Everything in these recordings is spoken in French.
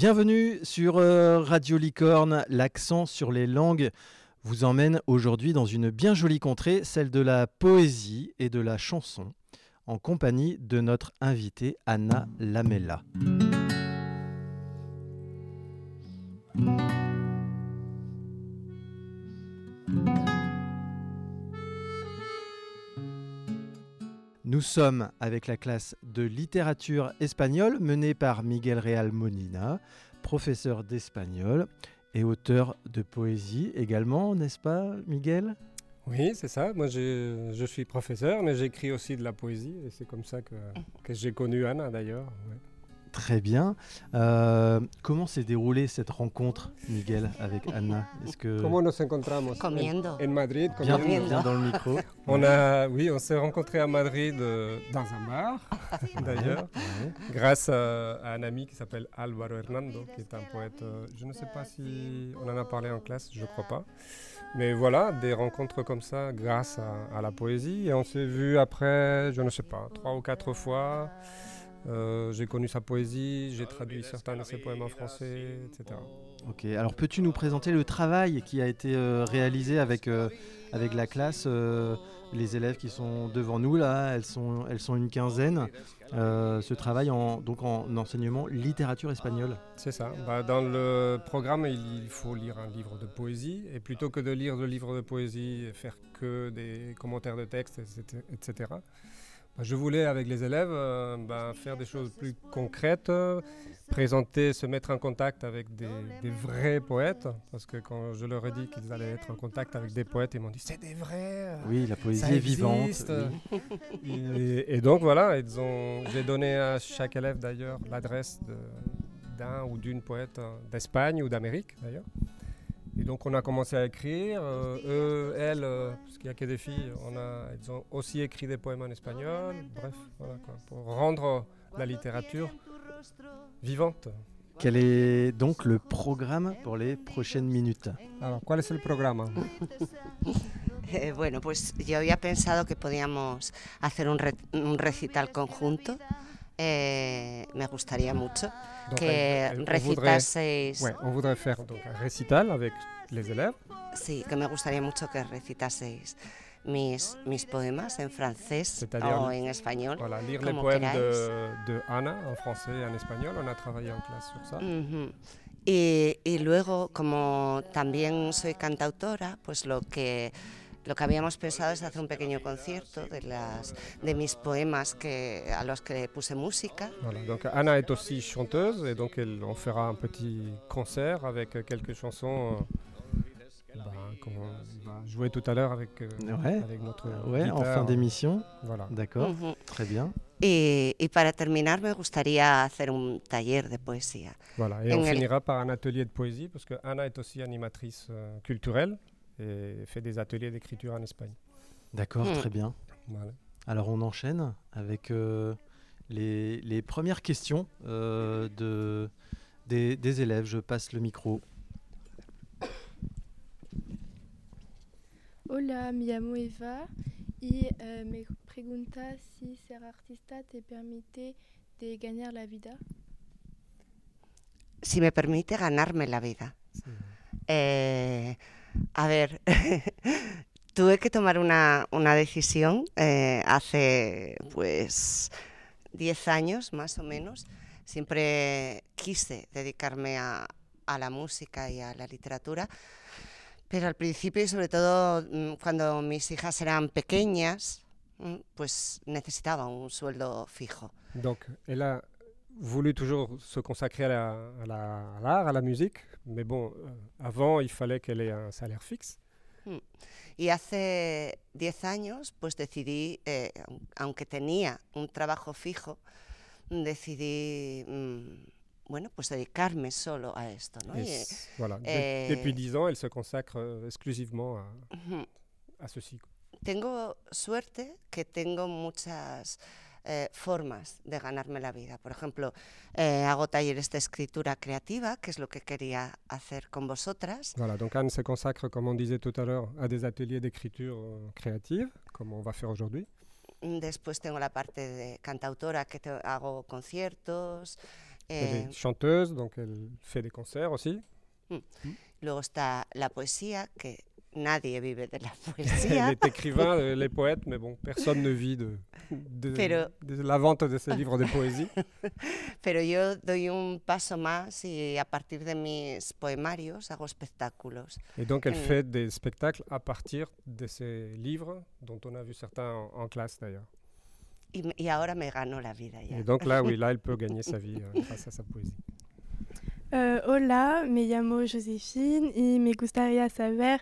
Bienvenue sur euh, Radio Licorne, l'accent sur les langues vous emmène aujourd'hui dans une bien jolie contrée, celle de la poésie et de la chanson, en compagnie de notre invitée Anna Lamella. Nous sommes avec la classe de littérature espagnole menée par Miguel Real Monina, professeur d'espagnol et auteur de poésie également, n'est-ce pas Miguel? Oui, c'est ça. Moi, je, suis professeur, mais j'écris aussi de la poésie et c'est comme ça que, que j'ai connu Anna d'ailleurs. Très bien. Euh, comment s'est déroulée cette rencontre, Miguel, avec Anna Est-ce que Comment nous encontramos? Comiendo. En, Madrid. Bien, bien, dans le micro. on a, oui, on s'est rencontrés à Madrid euh, dans un bar, d'ailleurs, grâce à, un ami qui s'appelle Álvaro Hernando, qui est un poète. Euh, je ne sais pas si on en a parlé en classe, je ne crois pas. Mais voilà, des rencontres comme ça grâce à, à la poésie. Et on s'est vu après, je ne sais pas, trois ou quatre fois. Euh, j'ai connu sa poésie, j'ai traduit certains de ses poèmes en français, etc. Ok, alors peux-tu nous présenter le travail qui a été euh, réalisé avec, euh, avec la classe Les élèves qui sont devant nous, là, elles sont, elles sont une quinzaine. ce travail en, donc en enseignement littérature espagnole? C'est ça. Bah, dans le programme, il faut lire un livre de poésie. Et plutôt que de lire le livre de poésie et faire que des commentaires de texte, etc., je voulais, avec les élèves, euh, bah, faire des choses plus concrètes, présenter, se mettre en contact avec des, vrais poètes. Parce que quand je leur ai dit qu'ils allaient être en contact avec des poètes, ils m'ont dit c'est des vrais. Oui, la poésie est vivante. Et, donc voilà, j'ai donné à chaque élève d'ailleurs l'adresse d'un ou d'une poète d'Espagne ou d'Amérique d'ailleurs. Et donc on a commencé à écrire. Euh, eux, elles, euh, parce qu'il n'y a que des filles, on a, elles ont aussi écrit des poèmes en espagnol. Bref, voilà quoi, pour rendre la littérature vivante. Quel est donc le programme pour les prochaines minutes Alors, ¿cuál es el programa eh, bueno, pues yo había pensado que podíamos hacer un, re un recital conjunto. Eh, me gustaría mucho donc, que elle, recitaseis. Voudrait, ouais, on voudrait faire donc un récital avec les élèves. Sí, que me gustaría mucho que recitaseis mis, mis poemas en francés o en español. Voilà, lire les poèmes de, de, Ana en français et en espagnol. On a travaillé en clase sur ça. Uh -huh. y, y luego, como también soy cantautora, pues lo que lo que habíamos pensado es hacer un pequeño concierto de, las, de mis poemas que, a los que puse música. Voilà, donc Anna est aussi chanteuse et donc elle, on fera un petit concert avec quelques chansons euh, bah, qu'on va jouer tout à l'heure avec, euh, ouais. avec notre ouais, en fin d'émission. Voilà. D'accord, uh -huh. très bien. Y, y, para terminar, me gustaría hacer un taller de poesía. Voilà, et on finira par un atelier de poésie parce que Anna est aussi animatrice euh, culturelle et fait des ateliers d'écriture en Espagne. D'accord, hmm. très bien. Alors on enchaîne avec euh, les, les, premières questions euh, de, des, des, élèves. Je passe le micro. Hola, me llamo Eva y eh, me pregunta si ser artista te permite de ganar la vida. Si me permite ganarme la vida. Sí. A ver, tuve que tomar una, decisión eh, hace pues 10 años más o menos. Siempre quise dedicarme a, la música y a la literatura, pero al principio y sobre todo mm, cuando mis hijas eran pequeñas, mm, pues necesitaba un sueldo fijo. Donc, elle a voulu toujours se consacrer à l'art, la, à la musique, mais bon, euh, avant, il fallait qu'elle ait un salaire fixe. Hmm. Y hace 10 años, pues decidí, eh, aunque tenía un trabajo fijo, decidí, mm, bueno, pues dedicarme solo a esto. ¿no? Et voilà. eh, depuis 10 ans, elle se consacre euh, exclusivement à, à ceci. Tengo suerte que tengo muchas eh, formas de ganarme la vida. Por ejemplo, eh, hago talleres de escritura creativa, que es lo que quería hacer con vosotras. Voilà, donc Anne se consacre, comme on disait tout à l'heure, à des ateliers d'écriture euh, créative, comme on va faire aujourd'hui. Después tengo la parte de cantautora, que te, hago conciertos. Elle Eh, est chanteuse, donc elle fait des concerts aussi. luego está la poesía, que nadie vive de la Elle poesía. est écrivain, euh, les poètes, mais bon, personne ne vit de, de, Pero- de la vente de ses livres de poésie. Pero yo doy un paso más y a partir de mis poemarios hago espectáculos. Et donc, elle Mm. fait des spectacles à partir de ses livres, dont on a vu certains en, en classe d'ailleurs. Y, me- y ahora me gano la vida ya. Et donc là, oui, là, elle peut gagner sa vie euh, grâce à sa poésie. Euh, hola, me llamo Joséphine y me gustaría saber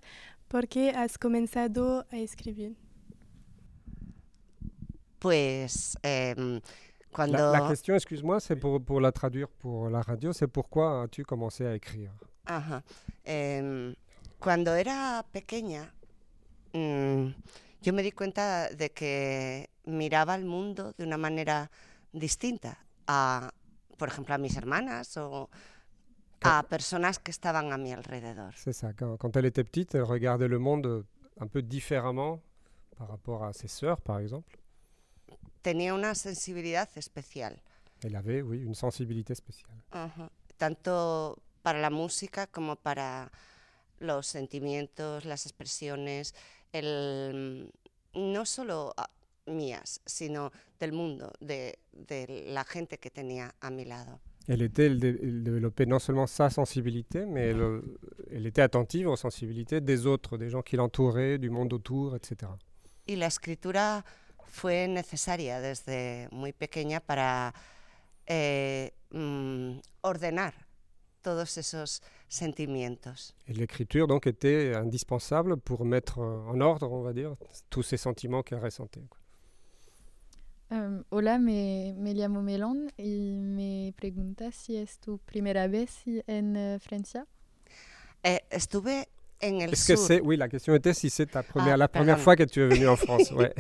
por qué has comenzado a escribir. Pues La, cuando... la question, excuse-moi, c'est pour, pour la traduire pour la radio, c'est pourquoi as-tu commencé à écrire Ajá. Em, cuando era pequeña, mm, yo me di cuenta de que miraba el mundo de una manera distinta a, por ejemplo, a mis hermanas o a personas que estaban a mi alrededor. C'est ça. Quand, quand elle était petite, elle regardait le monde euh, un peu différemment par rapport à ses sœurs, par exemple. Tenía una sensibilidad especial, Elle avait, oui, une sensibilité spéciale. Ajá. tanto para la música como para los sentimientos, las expresiones, el, no solo ah, mías, sino del mundo, de, de la gente que tenía a mi lado. Elle, était, elle, dé- elle développait non seulement sa sensibilité, mais elle, euh, elle était attentive aux sensibilités des autres, des gens qui l'entouraient, du monde autour, etc. Y la escritura fue necesaria desde muy pequeña para eh, mm, ordenar todos esos sentimientos. Et l'écriture, donc, était indispensable pour mettre en ordre, on va dire, tous ces sentiments qu'elle ressentait. quoi. Um, hola, me, me llamo Melon y me pregunta si es tu primera vez en eh, Francia. Eh, estuve en el Est-ce que sur. c'est... Oui, la question était si c'est ta première, Ah, la première pardon. fois que tu es venu en France. Ouais.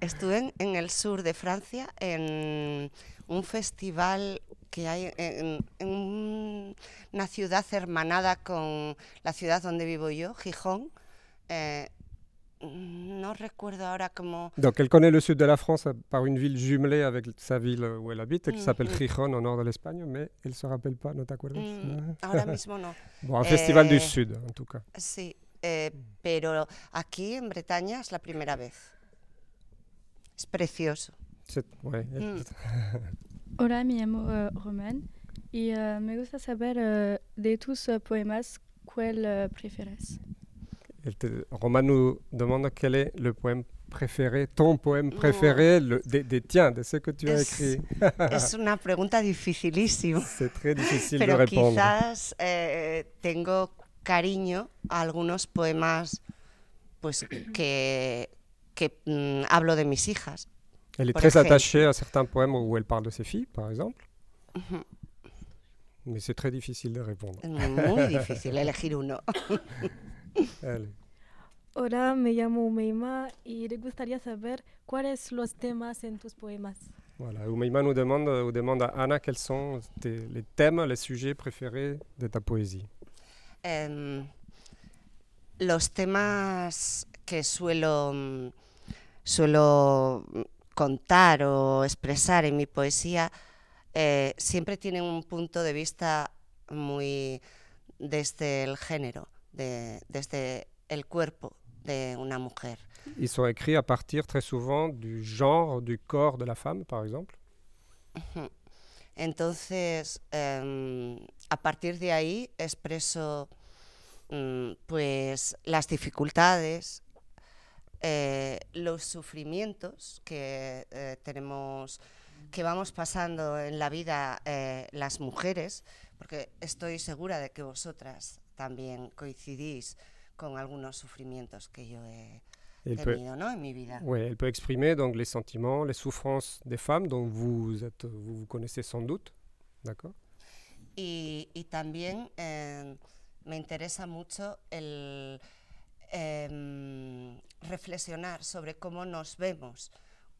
Estuve en, en el sur de Francia en un festival que hay en, en un- una ciudad hermanada con la ciudad donde vivo yo, Gijón. Eh, no recuerdo ahora cómo. Donc, elle connaît le sud de la France par une ville jumelée avec sa ville où elle habite, qui s'appelle Mhm. Gijón, au nord de l'Espagne, mais elle ne se rappelle pas, ¿no te acuerdas? Mm, ahora mismo no. Bon, un festival du Eh, sud, en tout cas. Sí, eh, pero aquí en Bretaña es la primera vez. Es precioso. C'est- ouais, Mm. Hola, me llamo eh, Roman y eh, me gusta saber eh, de tus eh, poemas cuál eh, prefieres? Te- Roman nous demande quel est le poème préféré, ton poème préféré, le, des, des tiens, de ce que tu as écrit. Es una pregunta dificilísima. C'est très difficile de Pero répondre. quizás eh, tengo cariño a algunos poemas pues que, que mm, hablo de mis hijas. Elle est très ejemplo. attachée à certains poèmes où elle parle de ses filles, par exemple. Mais c'est très difficile de répondre. Muy difícil elegir uno. Allez. Hola, me llamo Meima y le gustaría saber cuáles los temas en tus poemas. Voilà, Oumeima nous demande, ou demande à Anna quels sont tes- les thèmes, les sujets préférés de ta poésie. Em, los temas que suelo, suelo contar o expresar en mi poesía eh, siempre tienen un punto de vista muy desde el género, de- desde el cuerpo de una mujer. Ils sont écrits à partir très souvent du genre, du corps de la femme, par exemple. Entonces, em, a partir de ahí expreso mm, pues las dificultades, eh, los sufrimientos que eh, tenemos, que vamos pasando en la vida eh, las mujeres, porque estoy segura de que vosotras también coincidís con algunos sufrimientos que yo he elle peut, tenido ¿no? en mi vida. ouais, elle peut exprimer donc les sentiments, les souffrances des femmes dont vous êtes, vous, vous connaissez sans doute. D'accord Y, y también eh, me interesa mucho el em, reflexionar sobre cómo nos vemos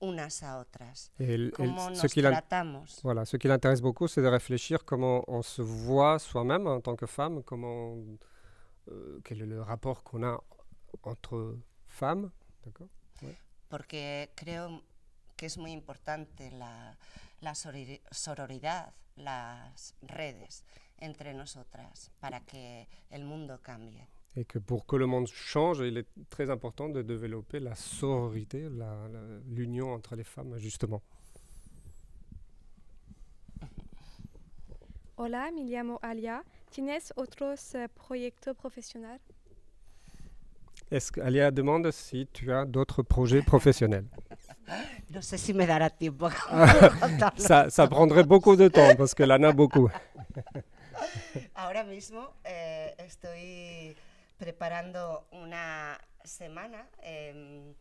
unas a otras, Et elle- cómo ce tratamos. Voilà, ce qui l'intéresse beaucoup, c'est de réfléchir comment on se voit soi-même en tant que femme, comment, euh, quel est le rapport qu'on a entre femmes, d'accord porque creo que es muy importante la, la sororidad, las redes entre nosotras para que el mundo cambie. Et que pour que le monde change, il est très important de développer la sororité, l'union entre les femmes, justement. Hola, me llamo Alia. ¿Tienes otros uh, proyectos profesionales? Est-ce qu'Alia demande si tu as d'autres projets professionnels No sé si me dará tiempo. ça, ça prendrait beaucoup de temps parce qu'elle en a beaucoup. Ahora mismo eh, estoy preparando una semana eh,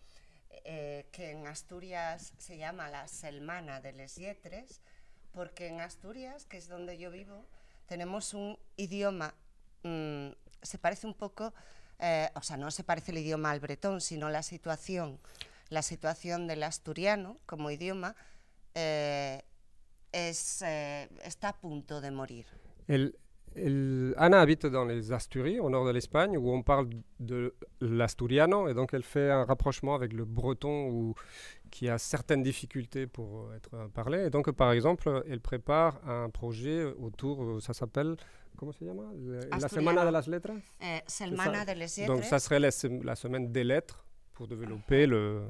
eh, que en Asturias se llama la Selmana de les Yetres, porque en Asturias, que es donde yo vivo, tenemos un idioma, mmm, se parece un poco, eh, o sea, no se parece el idioma al bretón, sino la situación, la situación del asturiano como idioma eh, es, está a punto de morir. Anna habite dans les Asturies, au nord de l'Espagne, où on parle de l'asturiano, et donc elle fait un rapprochement avec le breton, où, qui a certaines difficultés pour être parlé. Et donc, par exemple, elle prépare un projet autour, ça s'appelle, comment ça s'appelle? La Semana de las Letras? Eh, Semana de les. Donc, ça serait la, la, semaine des lettres pour développer le,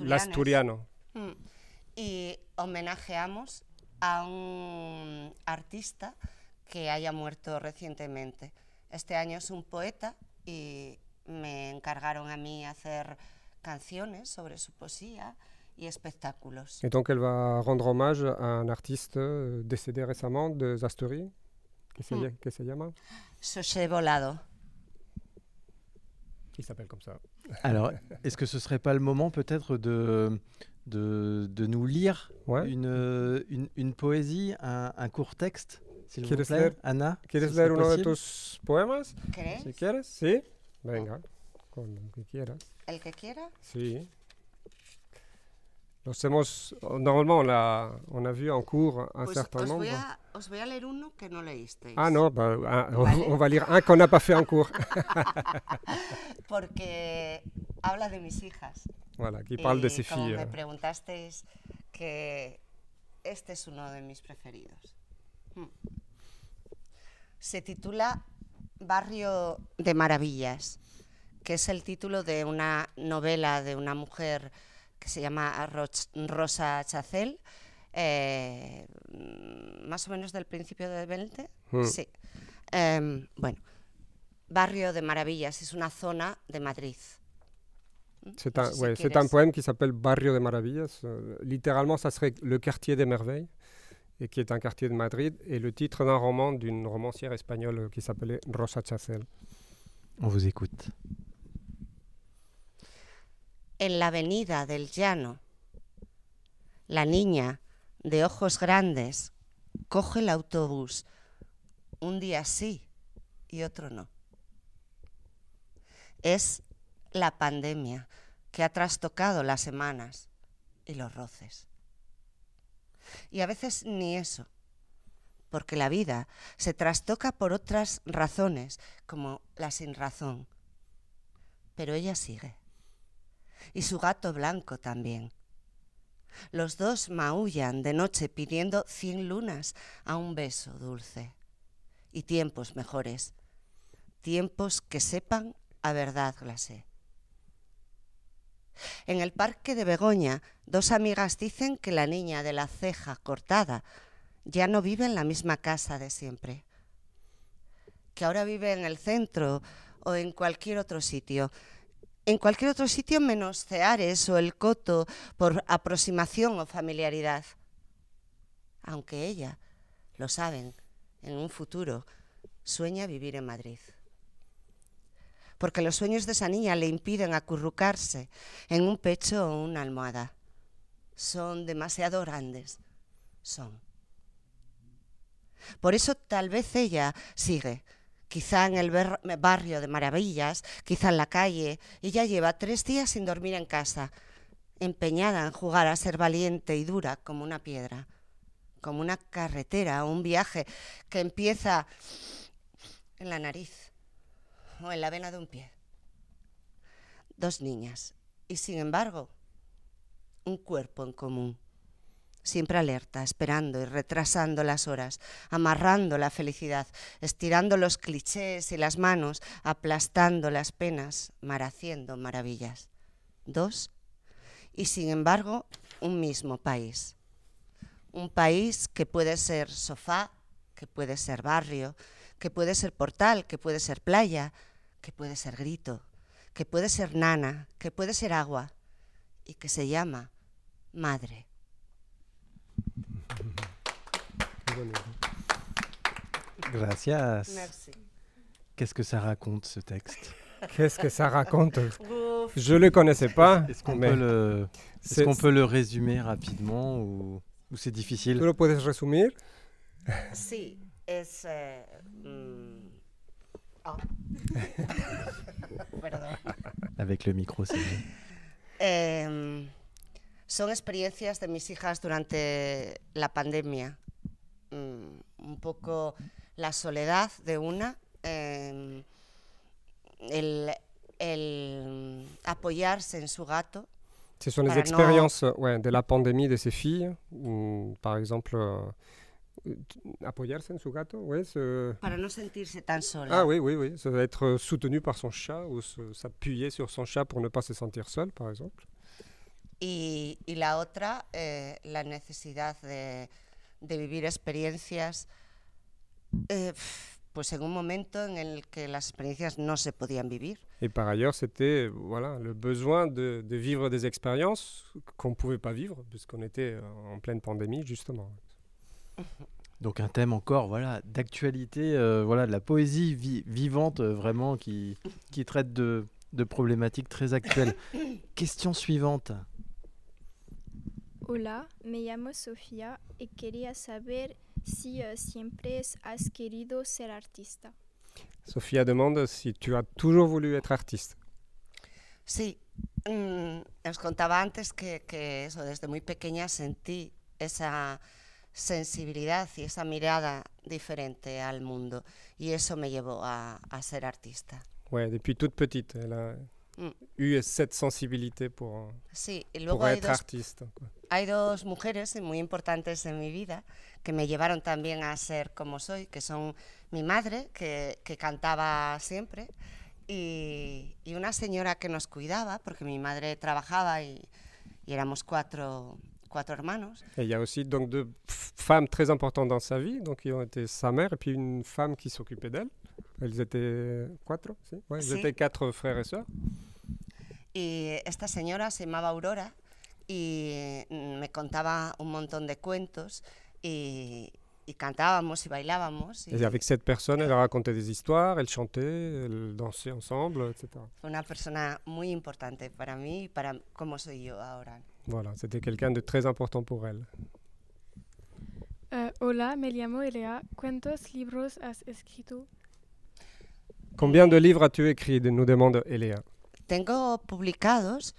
l'asturiano. Mm. Y homenajeamos a un artista que haya muerto recientemente. Este año es un poeta y me encargaron a mí hacer canciones sobre su poesía y espectáculos. Et donc elle va rendre hommage à un artiste euh, décédé récemment de Asturies, qui se, mm. que se llama José Volado. Il s'appelle comme ça. Alors, est-ce que ce serait pas le moment peut-être de, de, de, nous lire ouais. une, une, une, poésie, un, un court texte? Plaît, leer, Ana ¿Quieres leer uno de tus poemas? ¿Querés? Si quieres, sí. Venga, con lo que quieras. ¿El que quiera? Sí. Los hemos, normalement, on a, on a vu en cours un pues certain os nombre. Voy a, os voy a leer uno que no leísteis. Ah non, bah, un, ¿Vale? on va lire un qu'on n'a pas fait en cours. Porque habla de mis hijas. Voilà, qui parle de ses como filles. me preguntasteis que este es uno de mis preferidos. Se titula Barrio de Maravillas, que es el título de una novela de una mujer que se llama Rosa Chacel, eh, más o menos del principio del 20. Mm. Sí. Eh, bueno, Barrio de Maravillas es una zona de Madrid. C'est un, ouais, si un, poème qui s'appelle Barrio de Maravillas. Euh, littéralement, ça serait le quartier des merveilles, et qui est un quartier de Madrid, et le titre d'un roman d'une romancière espagnole qui s'appelait Rosa Chacel. On vous écoute. En la avenida del llano, la niña de ojos grandes coge el autobús un día sí y otro no. Es la pandemia que ha trastocado las semanas y los roces. Y a veces ni eso, porque la vida se trastoca por otras razones, como la sin razón. Pero ella sigue. Y su gato blanco también. Los dos maullan de noche pidiendo cien lunas a un beso dulce. Y tiempos mejores. Tiempos que sepan a verdad glacé. En el parque de Begoña, dos amigas dicen que la niña de la ceja cortada ya no vive en la misma casa de siempre, que ahora vive en el centro o en cualquier otro sitio, en cualquier otro sitio menos Ceares o el Coto por aproximación o familiaridad. Aunque ella, lo saben, en un futuro sueña vivir en Madrid porque los sueños de esa niña le impiden acurrucarse en un pecho o una almohada. Son demasiado grandes. Son. Por eso tal vez ella sigue, quizá en el barrio de Maravillas, quizá en la calle, y ya lleva tres días sin dormir en casa, empeñada en jugar a ser valiente y dura como una piedra, como una carretera o un viaje que empieza en la nariz o en la vena de un pie. Dos niñas y sin embargo un cuerpo en común. siempre alerta, esperando y retrasando las horas, amarrando la felicidad, estirando los clichés y las manos, aplastando las penas, mar haciendo maravillas. Dos, y sin embargo, un mismo país. Un país que puede ser sofá, que puede ser barrio, que puede ser portal, que puede ser playa, que puede ser grito, que puede ser nana, que puede ser agua y que se llama madre. Gracias. Merci. Qu'est-ce que ça raconte ce texte? Qu'est-ce que ça raconte? Je ne le connaissais pas. Est-ce qu'on peut, le, est-ce c'est- qu'on peut le résumer rapidement ou, ou c'est difficile? ¿Tú lo puedes resumir? Sí, es... eh, mm, ah. Perdón. Avec le micro, c'est mieux. Em, son experiencias de mis hijas durante la pandemia. Mm, un poco la soledad de una, em, el, el apoyarse en su gato. Ce sont les Para no- expériences ouais, de la pandémie de ces filles. Mm, par exemple, euh, apoyarse en su gato, ouais, se- Para no sentirse tan sola. Ah oui, oui, oui. Ça va être soutenu par son chat ou se- s'appuyer sur son chat pour ne pas se sentir seul, par exemple. Y, y la otra, eh, la necesidad de, de vivir experiencias, eh, pues en un momento en el que las experiencias no se podían vivir. Et par ailleurs, c'était voilà, le besoin de, de vivre des expériences qu'on ne pouvait pas vivre, puisqu'on était euh, en pleine pandémie, justement. Donc un thème encore voilà d'actualité, euh, voilà de la poésie vi- vivante euh, vraiment qui, qui traite de, de problématiques très actuelles. Question suivante. Hola, me llamo Sofía y quería saber si eh, siempre has querido ser artista. Sophia demande si tu as toujours voulu être artiste. Sí, mm, os contaba antes que, que eso, desde muy pequeña sentí esa sensibilidad y esa mirada diferente al mundo y eso me llevó a, a ser artista. Ouais, depuis toute petite, elle a Mm. eu cette sensibilité pour, Sí, y luego pour hay être dos, artiste. quoi. hay dos mujeres muy importantes en mi vida que me llevaron también a ser como soy, que son mi madre, que, que cantaba siempre, y, y una señora que nos cuidaba, porque mi madre trabajaba y, y éramos cuatro, hermanos. Et il y a aussi donc deux femmes très importantes dans sa vie, donc qui ont été sa mère et puis une femme qui s'occupait d'elle. Elles étaient quatre, si? Ouais, étaient quatre frères et sœurs. Y esta señora se llamaba Aurora y me contaba un montón de cuentos y, y cantábamos y bailábamos. y Et avec cette personne, elle racontait des histoires, elle chantait, elle dansait ensemble, etc. fue una persona muy importante para mí y para cómo soy yo ahora. Voilà, c'était quelqu'un de très important pour elle. Eh, hola, me llamo Elea. ¿Cuántos libros has escrito? Combien de livres as-tu écrit? Nous demande Eléa. Tengo publicados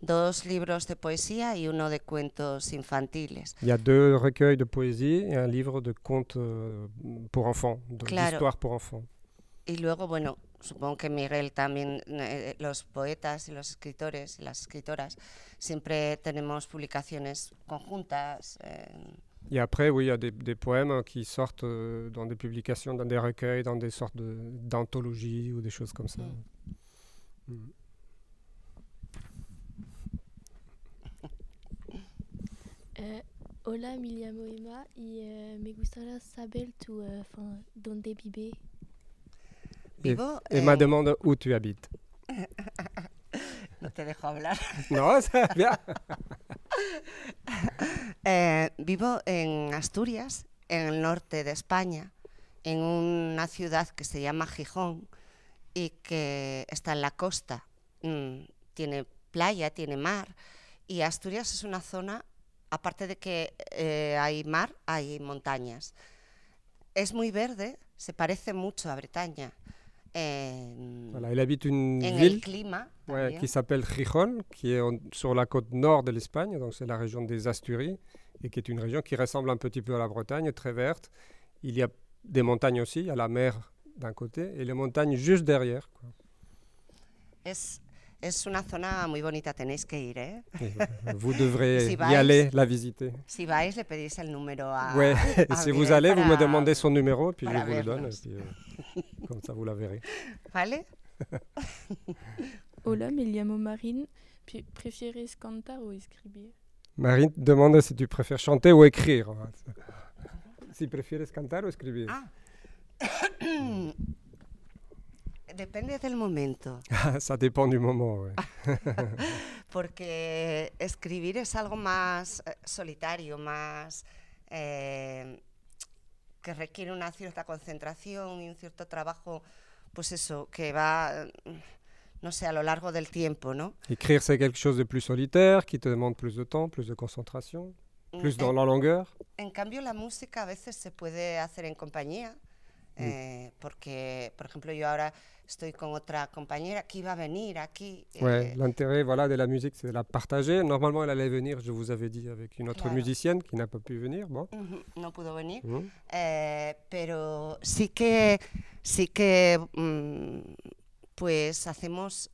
dos libros de poesía y uno de cuentos infantiles. Il y a deux recueils de poésie et un livre de contes euh, pour enfants, de- Claro. d'histoires pour enfants. Y luego, bueno, supongo que Miguel también, eh, los poetas y los escritores y las escritoras, siempre tenemos publicaciones conjuntas. eh, Et après, oui, il y a des, des poèmes qui sortent euh, dans des publications, dans des recueils, dans des sortes de- d'anthologies ou des choses comme ça. Mm. Eh, hola, me llamo Emma y eh, me gustaría saber tu, eh, dónde vive. Vivo Emma en- demande où tu habites. No te dejo hablar. non, c'est bien. Eh, vivo en Asturias, en el norte de España, en una ciudad que se llama Gijón y que está en la costa. Mm, tiene playa, tiene mar y Asturias es una zona, aparte de que eh, hay mar, hay montañas. Es muy verde, se parece mucho a Bretaña. Voilà, elle habite une ville el clima ouais, también. qui s'appelle Gijón, qui est en- sur la côte nord de l'Espagne, donc c'est la région des Asturies, et qui est une région qui ressemble un petit peu à la Bretagne, très verte. Il y a des montagnes aussi, il y a la mer d'un côté et les montagnes juste derrière. quoi. Es, Es una zona muy bonita, tenéis que ir, ¿eh? Vous devrez Si y vais- aller, la visiter. Si vais, le pedís el número a. Ouais, a si vous allez, vous me demandez son numéro, puis je vous le donne, comme ça vous la verrez. ¿Vale? Hola, me llamo Marine. ¿Prefieres cantar o escribir? Marine demande si tu préfères chanter ou écrire. Si prefieres cantar o escribir. Ah. Depende del momento, Ça dépend du moment. ouais. porque escribir es algo más eh, solitario, más eh, que requiere una cierta concentración y un cierto trabajo, pues eso, que va, mm, no sé, a lo largo del tiempo, ¿no? Écrire, c'est quelque chose de plus solitaire, qui te demande plus de temps, plus de concentration, plus Mm, dans en- la longueur. En cambio, la música a veces se puede hacer en compañía, eh, porque, por ejemplo, yo ahora estoy con otra compañera que iba a venir aquí. Ouais, eh, l'intérêt voilà, de la musique, c'est de la partager. Normalement, elle allait venir, je vous avais dit, avec une autre Claro. musicienne qui n'a pas pu venir. Bon. ujú, no pudo venir, Mhm. eh, pero sí que, sí que, mm, pues hacemos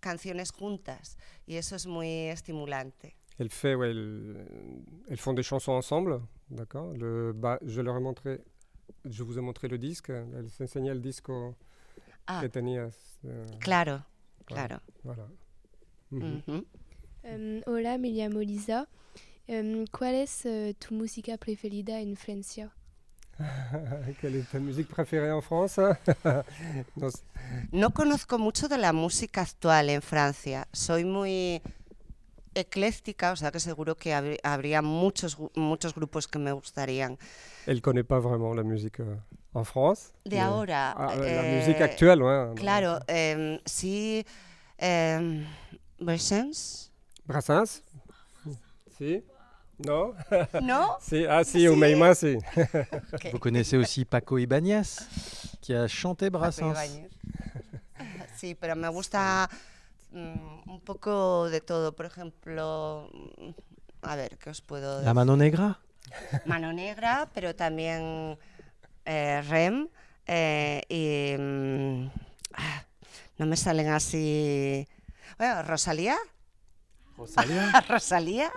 canciones juntas y eso es muy estimulante. Elle fait, ouais, elle- elles font des chansons ensemble, d'accord. Le, bah, je leur ai montré, je vous ai montré le disque. Elle s'enseignait le disco Ah, que tenías. euh, claro, voilà. claro. Voilà. Mhm. ujú. Em, hola, me llamo Lisa. Em, ¿Cuál es eh, tu música preferida en Francia? Quelle est ta musique préférée en France Non, c'est- No conozco mucho de la música actual en Francia. Soy muy ecléctica, o sea que seguro que habr- habría muchos, muchos grupos que me gustarían. Elle connaît pas vraiment la euh, en France. De mais- ahora. Ah, la eh, musique actuelle, ouais. Claro, em, sí. Brassens. Brassens Si Non Non Si, ah si, Si. Si. Vous connaissez aussi Paco Ibáñez, qui a chanté Brassens. Sí, pero me gusta mm, un poco de todo. Por ejemplo, a ver, ¿qué os puedo decir? La Mano Negra Mano Negra, pero también eh, Rem eh, y mm, ah, no me salen así. Bueno, Rosalía. Rosalia Rosalía.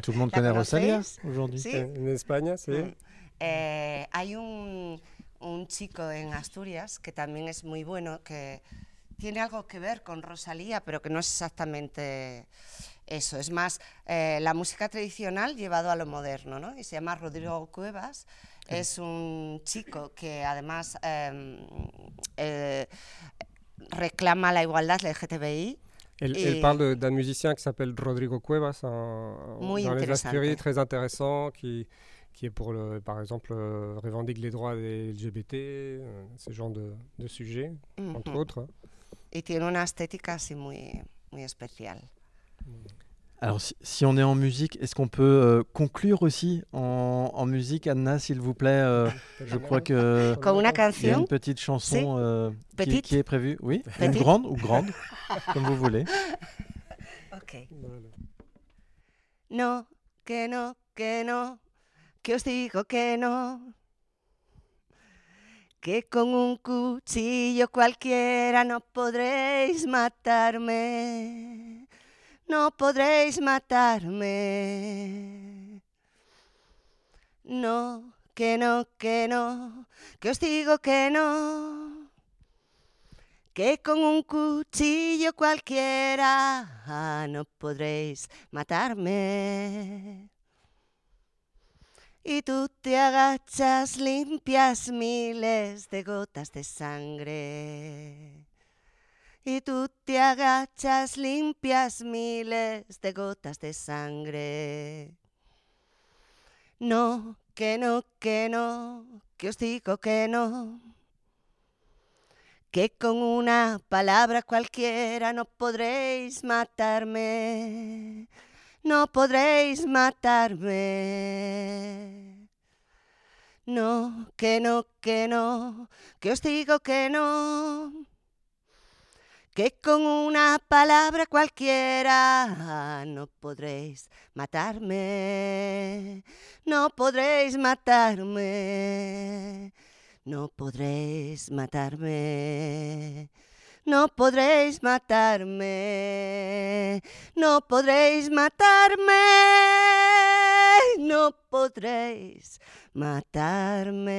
Tout le monde ¿La connaît aujourd'hui Sí. En España, sí. Mm. Eh, hay un, un chico en Asturias que también es muy bueno, que tiene algo que ver con Rosalía, pero que no es exactamente eso. Es más eh, la música tradicional llevado a lo moderno, ¿no? Y se llama Rodrigo Cuevas. Es un chico que además em, eh, reclama la igualdad LGTBI. Elle, Et- elle parle d'un musicien qui s'appelle Rodrigo Cuevas Muy dans les. Asturies, très intéressant, qui, qui est pour, le, par exemple, euh, revendique les droits des LGBT, euh, ce genre de, de sujets, entre autres. Y tiene una estética así muy, muy especial. Alors, si, si on est en musique, est-ce qu'on peut euh, conclure aussi en, en musique, Anna, s'il vous plaît euh, Je crois que Con una il y a une canción. petite chanson euh, qui, Petite. qui est prévue. Oui, une grande ou grande, comme vous voulez. Ok. No, que no, que no, que os digo que no. Que con un cuchillo cualquiera no podréis matarme. No podréis matarme. No, que no, que no, que os digo que no. Que con un cuchillo cualquiera ah, no podréis matarme. Y tú te agachas, limpias miles de gotas de sangre. Y tú te agachas, limpias miles de gotas de sangre. No, que no, que no, que os digo que no. Que con una palabra cualquiera no podréis matarme. No podréis matarme. No, que no, que no, que os digo que no. Que con una palabra cualquiera no podréis matarme. No podréis matarme. No podréis matarme. no podréis matarme, no podréis matarme, no podréis matarme.